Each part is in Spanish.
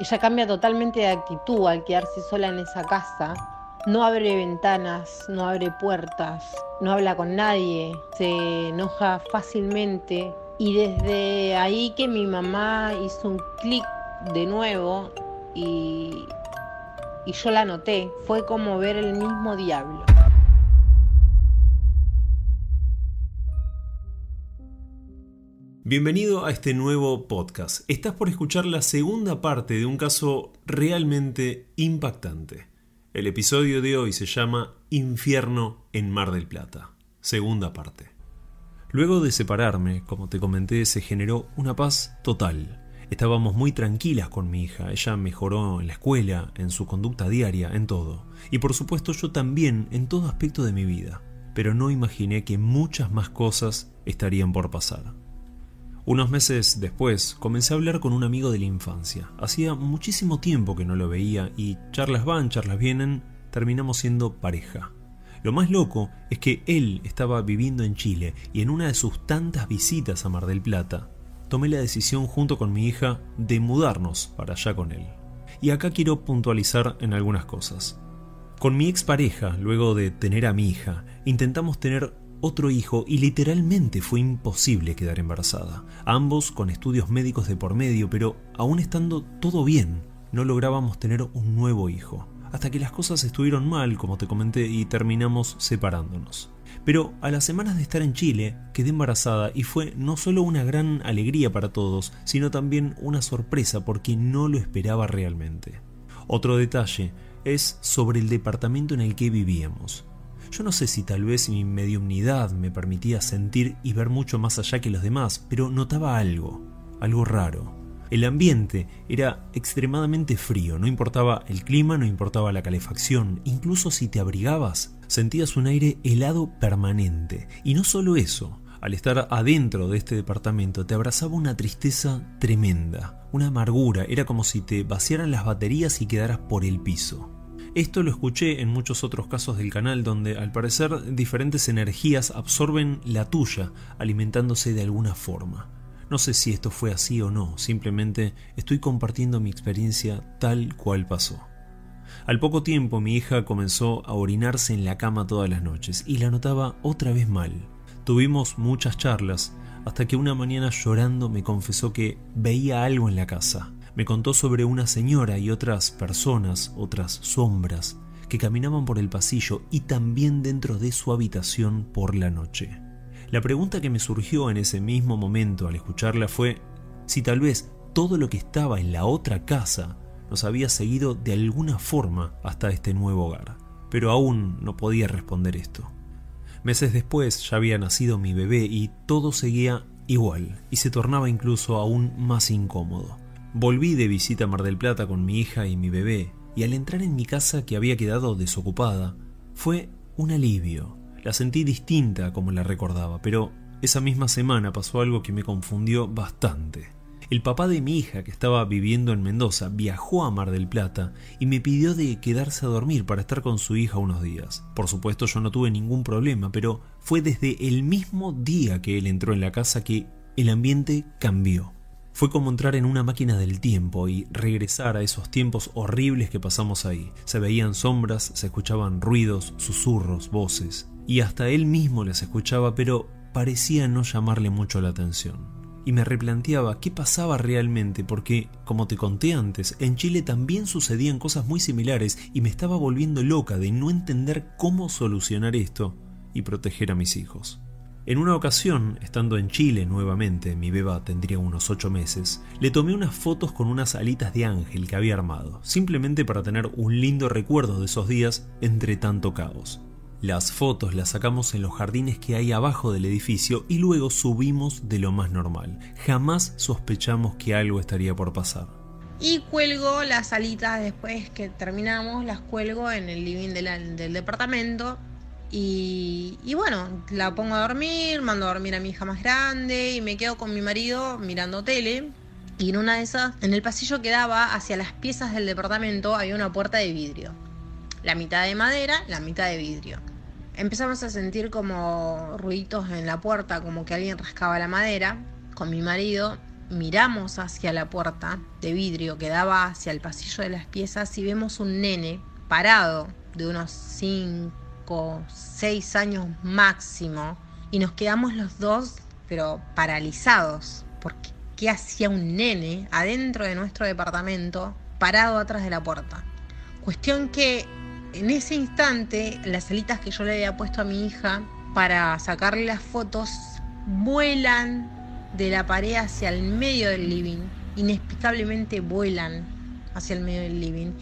Ella cambia totalmente de actitud al quedarse sola en esa casa. No abre ventanas, no abre puertas, no habla con nadie, se enoja fácilmente. Y desde ahí que mi mamá hizo un clic de nuevo y, y yo la noté, fue como ver el mismo diablo. Bienvenido a este nuevo podcast. Estás por escuchar la segunda parte de un caso realmente impactante. El episodio de hoy se llama Infierno en Mar del Plata. Segunda parte. Luego de separarme, como te comenté, se generó una paz total. Estábamos muy tranquilas con mi hija, ella mejoró en la escuela, en su conducta diaria, en todo. Y por supuesto yo también en todo aspecto de mi vida. Pero no imaginé que muchas más cosas estarían por pasar. Unos meses después comencé a hablar con un amigo de la infancia. Hacía muchísimo tiempo que no lo veía y charlas van, charlas vienen, terminamos siendo pareja. Lo más loco es que él estaba viviendo en Chile y en una de sus tantas visitas a Mar del Plata, tomé la decisión junto con mi hija de mudarnos para allá con él. Y acá quiero puntualizar en algunas cosas. Con mi expareja, luego de tener a mi hija, intentamos tener otro hijo y literalmente fue imposible quedar embarazada. Ambos con estudios médicos de por medio, pero aún estando todo bien, no lográbamos tener un nuevo hijo. Hasta que las cosas estuvieron mal, como te comenté, y terminamos separándonos. Pero a las semanas de estar en Chile, quedé embarazada y fue no solo una gran alegría para todos, sino también una sorpresa porque no lo esperaba realmente. Otro detalle es sobre el departamento en el que vivíamos. Yo no sé si tal vez mi mediumnidad me permitía sentir y ver mucho más allá que los demás, pero notaba algo, algo raro. El ambiente era extremadamente frío, no importaba el clima, no importaba la calefacción, incluso si te abrigabas, sentías un aire helado permanente. Y no solo eso, al estar adentro de este departamento te abrazaba una tristeza tremenda, una amargura, era como si te vaciaran las baterías y quedaras por el piso. Esto lo escuché en muchos otros casos del canal donde al parecer diferentes energías absorben la tuya, alimentándose de alguna forma. No sé si esto fue así o no, simplemente estoy compartiendo mi experiencia tal cual pasó. Al poco tiempo mi hija comenzó a orinarse en la cama todas las noches y la notaba otra vez mal. Tuvimos muchas charlas hasta que una mañana llorando me confesó que veía algo en la casa, me contó sobre una señora y otras personas, otras sombras, que caminaban por el pasillo y también dentro de su habitación por la noche. La pregunta que me surgió en ese mismo momento al escucharla fue si tal vez todo lo que estaba en la otra casa nos había seguido de alguna forma hasta este nuevo hogar. Pero aún no podía responder esto. Meses después ya había nacido mi bebé y todo seguía igual y se tornaba incluso aún más incómodo. Volví de visita a Mar del Plata con mi hija y mi bebé, y al entrar en mi casa que había quedado desocupada, fue un alivio. La sentí distinta como la recordaba, pero esa misma semana pasó algo que me confundió bastante. El papá de mi hija, que estaba viviendo en Mendoza, viajó a Mar del Plata y me pidió de quedarse a dormir para estar con su hija unos días. Por supuesto yo no tuve ningún problema, pero fue desde el mismo día que él entró en la casa que el ambiente cambió. Fue como entrar en una máquina del tiempo y regresar a esos tiempos horribles que pasamos ahí. Se veían sombras, se escuchaban ruidos, susurros, voces, y hasta él mismo las escuchaba, pero parecía no llamarle mucho la atención. Y me replanteaba qué pasaba realmente porque, como te conté antes, en Chile también sucedían cosas muy similares y me estaba volviendo loca de no entender cómo solucionar esto y proteger a mis hijos. En una ocasión, estando en Chile nuevamente, mi beba tendría unos ocho meses, le tomé unas fotos con unas alitas de ángel que había armado, simplemente para tener un lindo recuerdo de esos días entre tanto caos. Las fotos las sacamos en los jardines que hay abajo del edificio y luego subimos de lo más normal. Jamás sospechamos que algo estaría por pasar. Y cuelgo las alitas después que terminamos, las cuelgo en el living del departamento y, bueno, la pongo a dormir, mando a dormir a mi hija más grande y me quedo con mi marido mirando tele. Y en una de esas, en el pasillo que daba hacia las piezas del departamento había una puerta de vidrio. La mitad de madera, la mitad de vidrio. Empezamos a sentir como ruiditos en la puerta, como que alguien rascaba la madera con mi marido. miramos hacia la puerta de vidrio que daba hacia el pasillo de las piezas y vemos un nene parado de unos 5, 6 años máximo y nos quedamos los dos pero paralizados porque ¿qué hacía un nene adentro de nuestro departamento parado atrás de la puerta? Cuestión que en ese instante las alitas que yo le había puesto a mi hija para sacarle las fotos vuelan de la pared hacia el medio del living, inexplicablemente vuelan hacia el medio del living.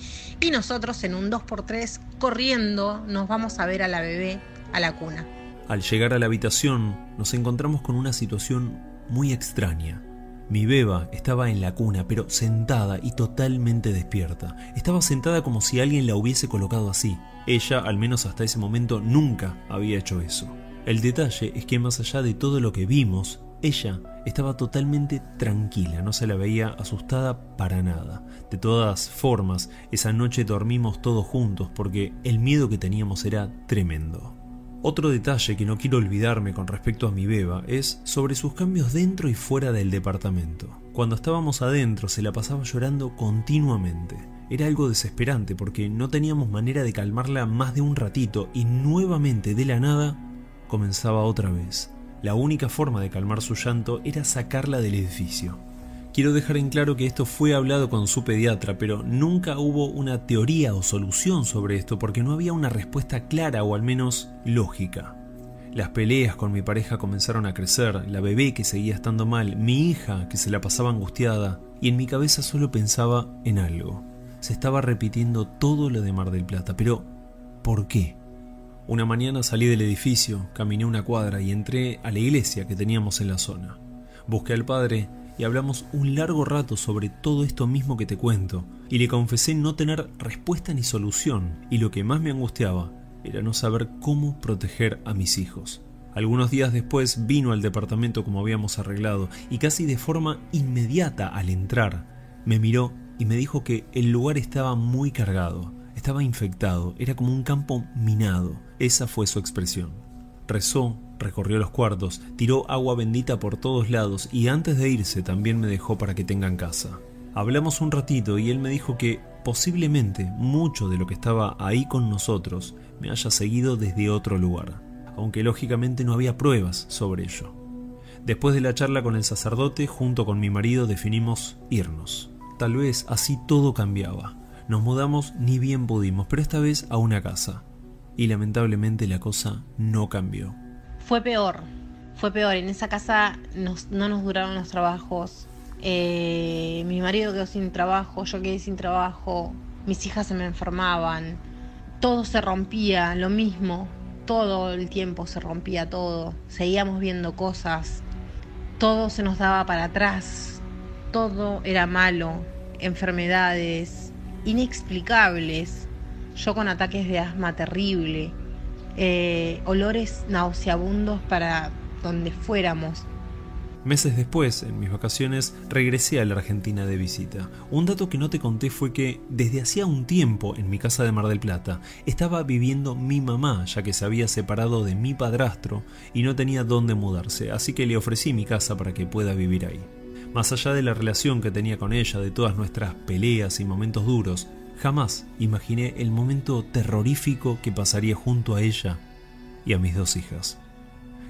Y nosotros en un 2x3 corriendo nos vamos a ver a la bebé a la cuna. Al llegar a la habitación nos encontramos con una situación muy extraña. Mi beba estaba en la cuna, pero sentada y totalmente despierta. Estaba sentada como si alguien la hubiese colocado así. Ella, al menos hasta ese momento, nunca había hecho eso. El detalle es que más allá de todo lo que vimos, ella estaba totalmente tranquila, no se la veía asustada para nada. De todas formas, esa noche dormimos todos juntos porque el miedo que teníamos era tremendo. Otro detalle que no quiero olvidarme con respecto a mi beba es sobre sus cambios dentro y fuera del departamento. Cuando estábamos adentro se la pasaba llorando continuamente. Era algo desesperante porque no teníamos manera de calmarla más de un ratito y nuevamente de la nada comenzaba otra vez. La única forma de calmar su llanto era sacarla del edificio. Quiero dejar en claro que esto fue hablado con su pediatra, pero nunca hubo una teoría o solución sobre esto porque no había una respuesta clara o al menos lógica. Las peleas con mi pareja comenzaron a crecer, la bebé que seguía estando mal, mi hija que se la pasaba angustiada, y en mi cabeza solo pensaba en algo. Se estaba repitiendo todo lo de Mar del Plata, pero ¿por qué? Una mañana salí del edificio, caminé una cuadra y entré a la iglesia que teníamos en la zona. Busqué al padre y hablamos un largo rato sobre todo esto mismo que te cuento, y le confesé no tener respuesta ni solución, y lo que más me angustiaba era no saber cómo proteger a mis hijos. Algunos días después vino al departamento como habíamos arreglado, y casi de forma inmediata al entrar, me miró y me dijo que el lugar estaba muy cargado, estaba infectado, era como un campo minado, esa fue su expresión. Rezó Recorrió los cuartos, tiró agua bendita por todos lados y antes de irse también me dejó para que tengan casa. Hablamos un ratito y él me dijo que posiblemente mucho de lo que estaba ahí con nosotros me haya seguido desde otro lugar, aunque lógicamente no había pruebas sobre ello. Después de la charla con el sacerdote, junto con mi marido definimos irnos. Tal vez así todo cambiaba. Nos mudamos ni bien pudimos, pero esta vez a una casa. Y lamentablemente la cosa no cambió fue peor, fue peor. En esa casa no nos duraron los trabajos. Eh, mi marido quedó sin trabajo, yo quedé sin trabajo, mis hijas se me enfermaban, todo se rompía, lo mismo, todo el tiempo se rompía todo, seguíamos viendo cosas, todo se nos daba para atrás, todo era malo, enfermedades inexplicables, yo con ataques de asma terrible eh, olores nauseabundos para donde fuéramos. Meses después, en mis vacaciones, regresé a la Argentina de visita. Un dato que no te conté fue que desde hacía un tiempo en mi casa de Mar del Plata estaba viviendo mi mamá, ya que se había separado de mi padrastro y no tenía dónde mudarse, así que le ofrecí mi casa para que pueda vivir ahí. Más allá de la relación que tenía con ella, de todas nuestras peleas y momentos duros, Jamás imaginé el momento terrorífico que pasaría junto a ella y a mis dos hijas.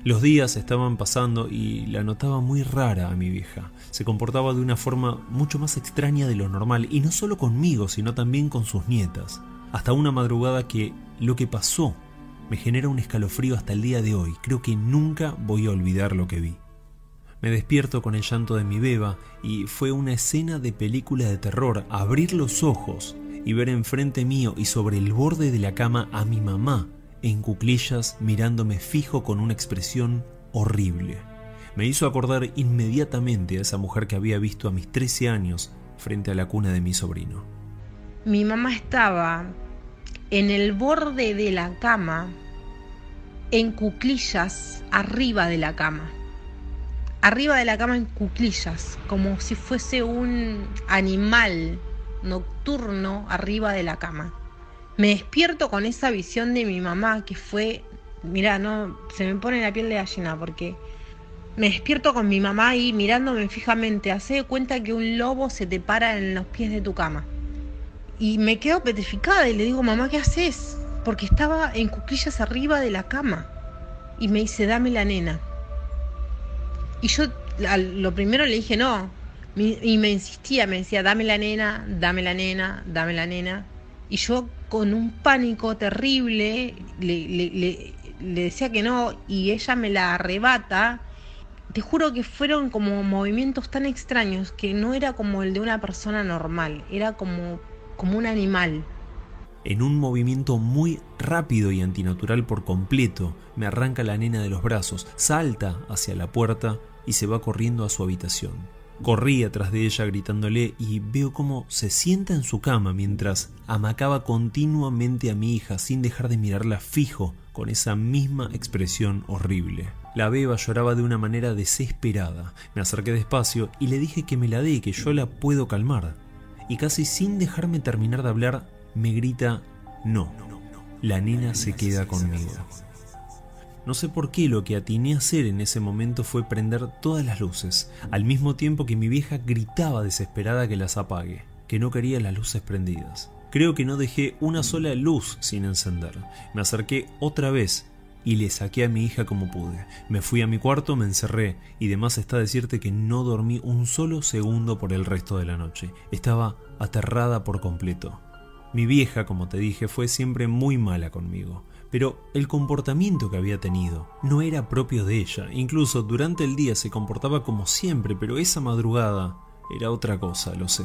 Los días estaban pasando y la notaba muy rara a mi vieja. Se comportaba de una forma mucho más extraña de lo normal, y no solo conmigo, sino también con sus nietas. Hasta una madrugada que lo que pasó me genera un escalofrío hasta el día de hoy. Creo que nunca voy a olvidar lo que vi. Me despierto con el llanto de mi beba y fue una escena de película de terror. Abrir los ojos y ver enfrente mío y sobre el borde de la cama a mi mamá, en cuclillas, mirándome fijo con una expresión horrible. Me hizo acordar inmediatamente a esa mujer que había visto a mis 13 años frente a la cuna de mi sobrino. Mi mamá estaba en el borde de la cama, en cuclillas, arriba de la cama. Arriba de la cama en cuclillas, como si fuese un animal nocturno arriba de la cama. Me despierto con esa visión de mi mamá que fue, mira, no, se me pone la piel de gallina porque Me despierto con mi mamá ahí mirándome fijamente. Hace de cuenta que un lobo se te para en los pies de tu cama. Y me quedo petrificada y le digo, mamá, ¿qué haces? Porque estaba en cuclillas arriba de la cama. Y me dice, dame la nena. Y yo lo primero le dije, no. Y me insistía, me decía, dame la nena, dame la nena, dame la nena. Y yo con un pánico terrible le, le, le decía que no y ella me la arrebata te juro que fueron como movimientos tan extraños que no era como el de una persona normal, era como, como un animal. En un movimiento muy rápido y antinatural por completo, me arranca la nena de los brazos, salta hacia la puerta y se va corriendo a su habitación. Corrí atrás de ella gritándole y veo cómo se sienta en su cama mientras amacaba continuamente a mi hija sin dejar de mirarla fijo con esa misma expresión horrible. La beba lloraba de una manera desesperada. Me acerqué despacio y le dije que me la dé, que yo la puedo calmar. Y casi sin dejarme terminar de hablar, me grita, no, la nena se queda conmigo. No sé por qué lo que atiné a hacer en ese momento fue prender todas las luces, al mismo tiempo que mi vieja gritaba desesperada que las apague, que no quería las luces prendidas. Creo que no dejé una sola luz sin encender. Me acerqué otra vez y le saqué a mi hija como pude. Me fui a mi cuarto, me encerré y demás está decirte que no dormí un solo segundo por el resto de la noche. Estaba aterrada por completo. Mi vieja, como te dije, fue siempre muy mala conmigo, pero el comportamiento que había tenido no era propio de ella. Incluso durante el día se comportaba como siempre, pero esa madrugada era otra cosa, lo sé.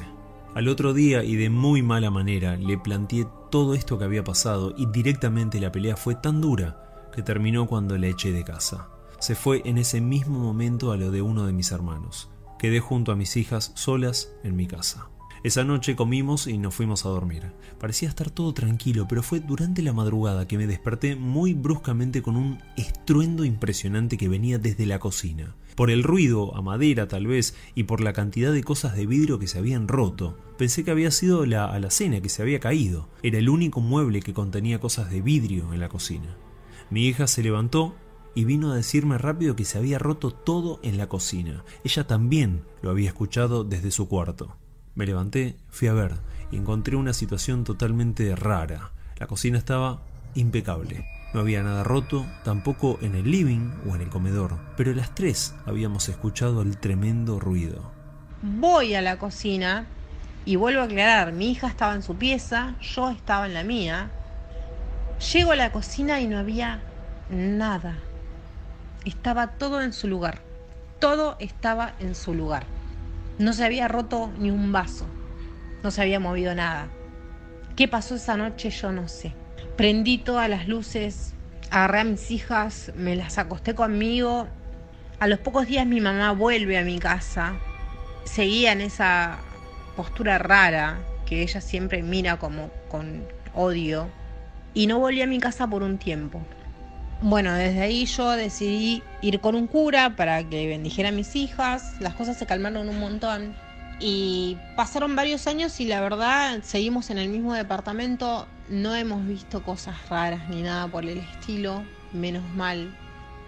Al otro día y de muy mala manera le planteé todo esto que había pasado y directamente la pelea fue tan dura que terminó cuando le eché de casa. Se fue en ese mismo momento a lo de uno de mis hermanos. Quedé junto a mis hijas solas en mi casa. Esa noche comimos y nos fuimos a dormir. Parecía estar todo tranquilo, pero fue durante la madrugada que me desperté muy bruscamente con un estruendo impresionante que venía desde la cocina. Por el ruido, a madera tal vez, y por la cantidad de cosas de vidrio que se habían roto. Pensé que había sido la alacena que se había caído. Era el único mueble que contenía cosas de vidrio en la cocina. Mi hija se levantó y vino a decirme rápido que se había roto todo en la cocina. Ella también lo había escuchado desde su cuarto. Me levanté, fui a ver y encontré una situación totalmente rara. La cocina estaba impecable. No había nada roto, tampoco en el living o en el comedor, pero las tres habíamos escuchado el tremendo ruido. Voy a la cocina y vuelvo a aclarar, mi hija estaba en su pieza, yo estaba en la mía, Llego a la cocina y no había nada. Estaba todo en su lugar. Todo estaba en su lugar. No se había roto ni un vaso. No se había movido nada. ¿Qué pasó esa noche? Yo no sé. Prendí todas las luces, agarré a mis hijas, me las acosté conmigo. A los pocos días mi mamá vuelve a mi casa. Seguía en esa postura rara que ella siempre mira como con odio y no volví a mi casa por un tiempo. Bueno, desde ahí yo decidí ir con un cura para que bendijera a mis hijas, las cosas se calmaron un montón. Y pasaron varios años y la verdad seguimos en el mismo departamento, no hemos visto cosas raras ni nada por el estilo, menos mal.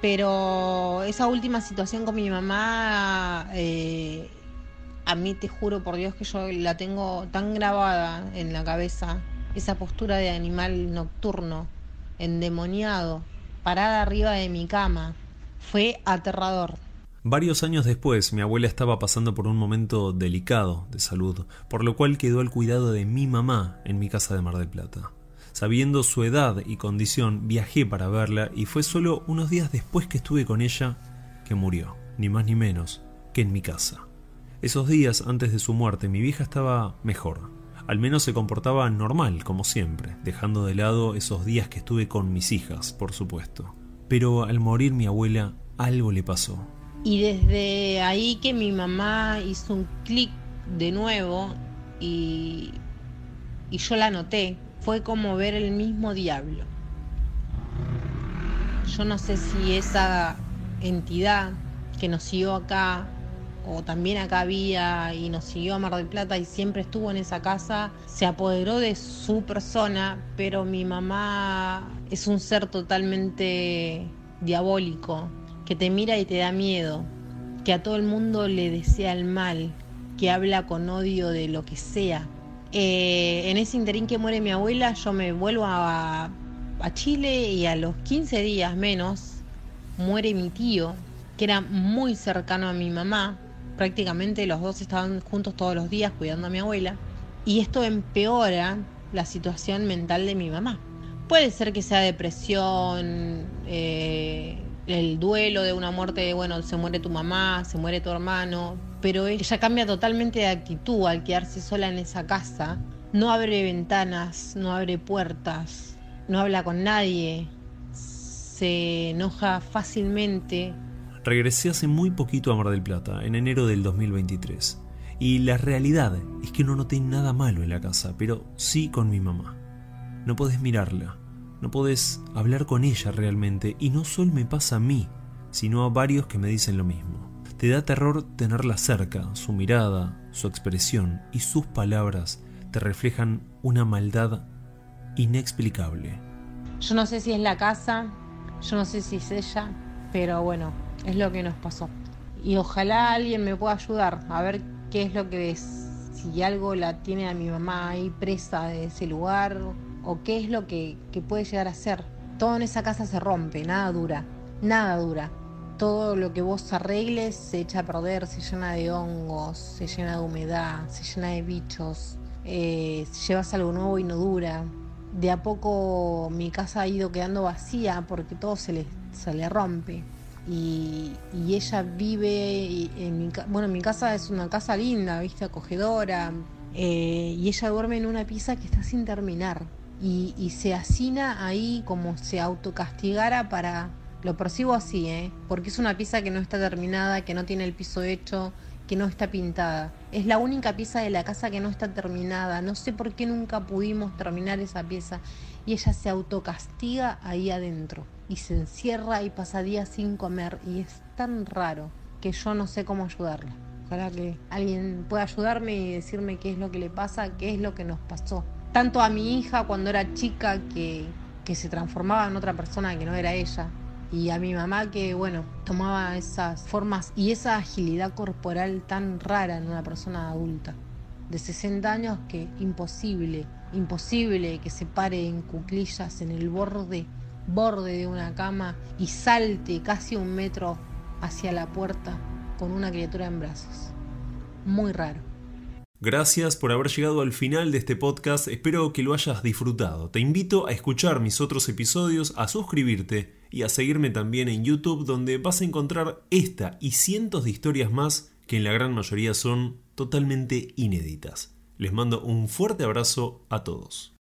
Pero esa última situación con mi mamá, eh, a mí te juro por Dios que yo la tengo tan grabada en la cabeza esa postura de animal nocturno, endemoniado, parada arriba de mi cama. Fue aterrador. Varios años después, mi abuela estaba pasando por un momento delicado de salud, por lo cual quedó al cuidado de mi mamá en mi casa de Mar del Plata. Sabiendo su edad y condición, viajé para verla y fue solo unos días después que estuve con ella que murió, ni más ni menos que en mi casa. Esos días antes de su muerte mi vieja estaba mejor, al menos se comportaba normal, como siempre, dejando de lado esos días que estuve con mis hijas, por supuesto. Pero al morir mi abuela, algo le pasó. Y desde ahí que mi mamá hizo un clic de nuevo y, y yo la noté, fue como ver el mismo diablo. Yo no sé si esa entidad que nos siguió acá o también acá había y nos siguió a Mar del Plata y siempre estuvo en esa casa, se apoderó de su persona, pero mi mamá es un ser totalmente diabólico, que te mira y te da miedo, que a todo el mundo le desea el mal, que habla con odio de lo que sea. Eh, en ese interín que muere mi abuela, yo me vuelvo a, a Chile y a los 15 días menos muere mi tío, que era muy cercano a mi mamá. Prácticamente los dos estaban juntos todos los días cuidando a mi abuela. Y esto empeora la situación mental de mi mamá. Puede ser que sea depresión, eh, el duelo de una muerte, bueno, se muere tu mamá, se muere tu hermano, pero ella cambia totalmente de actitud al quedarse sola en esa casa. No abre ventanas, no abre puertas, no habla con nadie, se enoja fácilmente. Regresé hace muy poquito a Mar del Plata, en enero del 2023. Y la realidad es que no noté nada malo en la casa, pero sí con mi mamá. No podés mirarla, no podés hablar con ella realmente, y no solo me pasa a mí, sino a varios que me dicen lo mismo. Te da terror tenerla cerca, su mirada, su expresión y sus palabras te reflejan una maldad inexplicable. Yo no sé si es la casa, yo no sé si es ella, pero bueno, es lo que nos pasó. Y ojalá alguien me pueda ayudar a ver qué es lo que es, si algo la tiene a mi mamá ahí presa de ese lugar o qué es lo que, que puede llegar a ser. Todo en esa casa se rompe, nada dura, nada dura. Todo lo que vos arregles se echa a perder, se llena de hongos, se llena de humedad, se llena de bichos, eh, llevas algo nuevo y no dura. De a poco mi casa ha ido quedando vacía porque todo se le, se le rompe. Y, y ella vive en mi, bueno mi casa es una casa linda viste acogedora eh, y ella duerme en una pieza que está sin terminar y, y se hacina ahí como se autocastigara para lo percibo así ¿eh? porque es una pieza que no está terminada que no tiene el piso hecho que no está pintada es la única pieza de la casa que no está terminada no sé por qué nunca pudimos terminar esa pieza y ella se autocastiga ahí adentro y se encierra y pasa días sin comer y es tan raro que yo no sé cómo ayudarla. Ojalá que alguien pueda ayudarme y decirme qué es lo que le pasa, qué es lo que nos pasó. Tanto a mi hija cuando era chica que, que se transformaba en otra persona que no era ella. Y a mi mamá que, bueno, tomaba esas formas y esa agilidad corporal tan rara en una persona adulta. De 60 años que imposible, imposible que se pare en cuclillas en el borde borde de una cama y salte casi un metro hacia la puerta con una criatura en brazos. Muy raro. Gracias por haber llegado al final de este podcast, espero que lo hayas disfrutado. Te invito a escuchar mis otros episodios, a suscribirte y a seguirme también en YouTube donde vas a encontrar esta y cientos de historias más que en la gran mayoría son totalmente inéditas. Les mando un fuerte abrazo a todos.